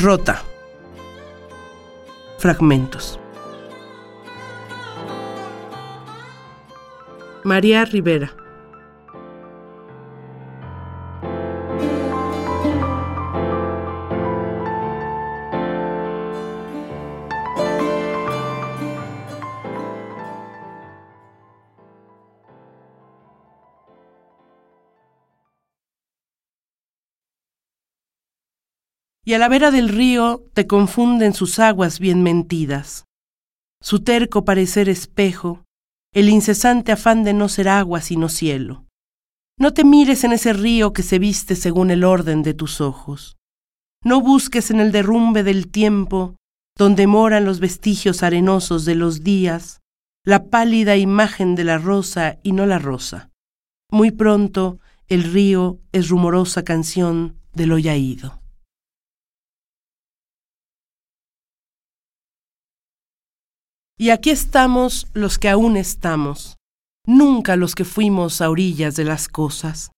Rota. Fragmentos. María Rivera. Y a la vera del río te confunden sus aguas bien mentidas. Su terco parecer espejo, el incesante afán de no ser agua sino cielo. No te mires en ese río que se viste según el orden de tus ojos. No busques en el derrumbe del tiempo, donde moran los vestigios arenosos de los días, la pálida imagen de la rosa y no la rosa. Muy pronto el río es rumorosa canción de lo Y aquí estamos los que aún estamos, nunca los que fuimos a orillas de las cosas.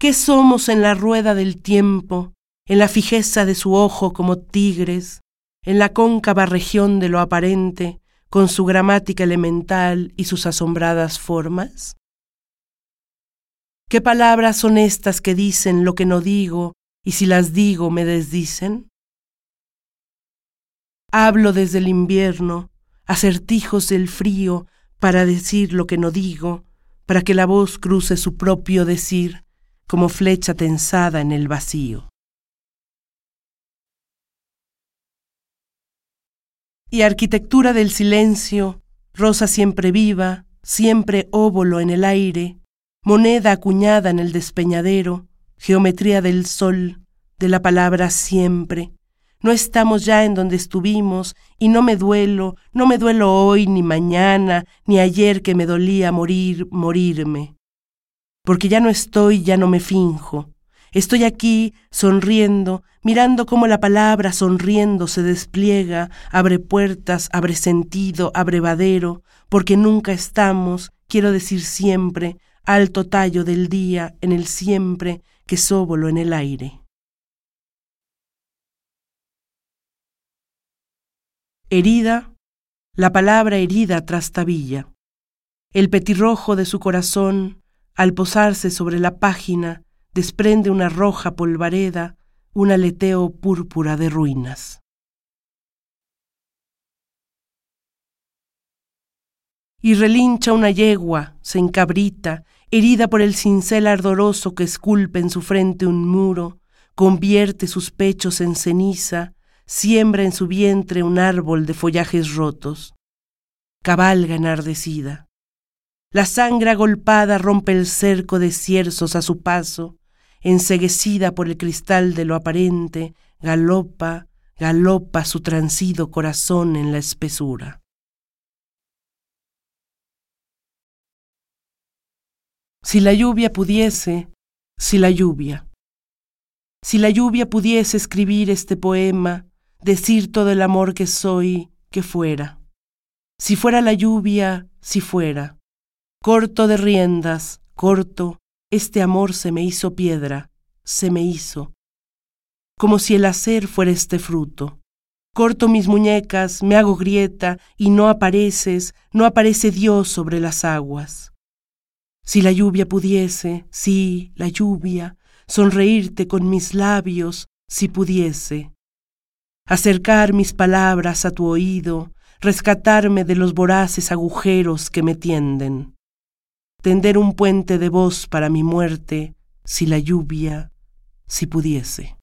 ¿Qué somos en la rueda del tiempo, en la fijeza de su ojo como tigres, en la cóncava región de lo aparente, con su gramática elemental y sus asombradas formas? ¿Qué palabras son estas que dicen lo que no digo y si las digo me desdicen? Hablo desde el invierno, acertijos del frío, para decir lo que no digo, para que la voz cruce su propio decir, como flecha tensada en el vacío. Y arquitectura del silencio, rosa siempre viva, siempre óvulo en el aire, moneda acuñada en el despeñadero, geometría del sol, de la palabra siempre, no estamos ya en donde estuvimos y no me duelo, no me duelo hoy, ni mañana, ni ayer que me dolía morir, morirme. Porque ya no estoy, ya no me finjo. Estoy aquí, sonriendo, mirando cómo la palabra sonriendo se despliega, abre puertas, abre sentido, abre vadero, porque nunca estamos, quiero decir siempre, alto tallo del día, en el siempre, que sóbolo en el aire. Herida, la palabra herida trastabilla. El petirrojo de su corazón, al posarse sobre la página, desprende una roja polvareda, un aleteo púrpura de ruinas. Y relincha una yegua, se encabrita, herida por el cincel ardoroso que esculpe en su frente un muro, convierte sus pechos en ceniza, siembra en su vientre un árbol de follajes rotos. Cabalga enardecida. La sangre agolpada rompe el cerco de cierzos a su paso, enseguecida por el cristal de lo aparente, galopa, galopa su transido corazón en la espesura. Si la lluvia pudiese, si la lluvia, si la lluvia pudiese escribir este poema, decir todo el amor que soy, que fuera. Si fuera la lluvia, si fuera. Corto de riendas, corto, este amor se me hizo piedra, se me hizo. Como si el hacer fuera este fruto. Corto mis muñecas, me hago grieta y no apareces, no aparece Dios sobre las aguas. Si la lluvia pudiese, sí, la lluvia, sonreírte con mis labios, si pudiese acercar mis palabras a tu oído, rescatarme de los voraces agujeros que me tienden, tender un puente de voz para mi muerte, si la lluvia, si pudiese.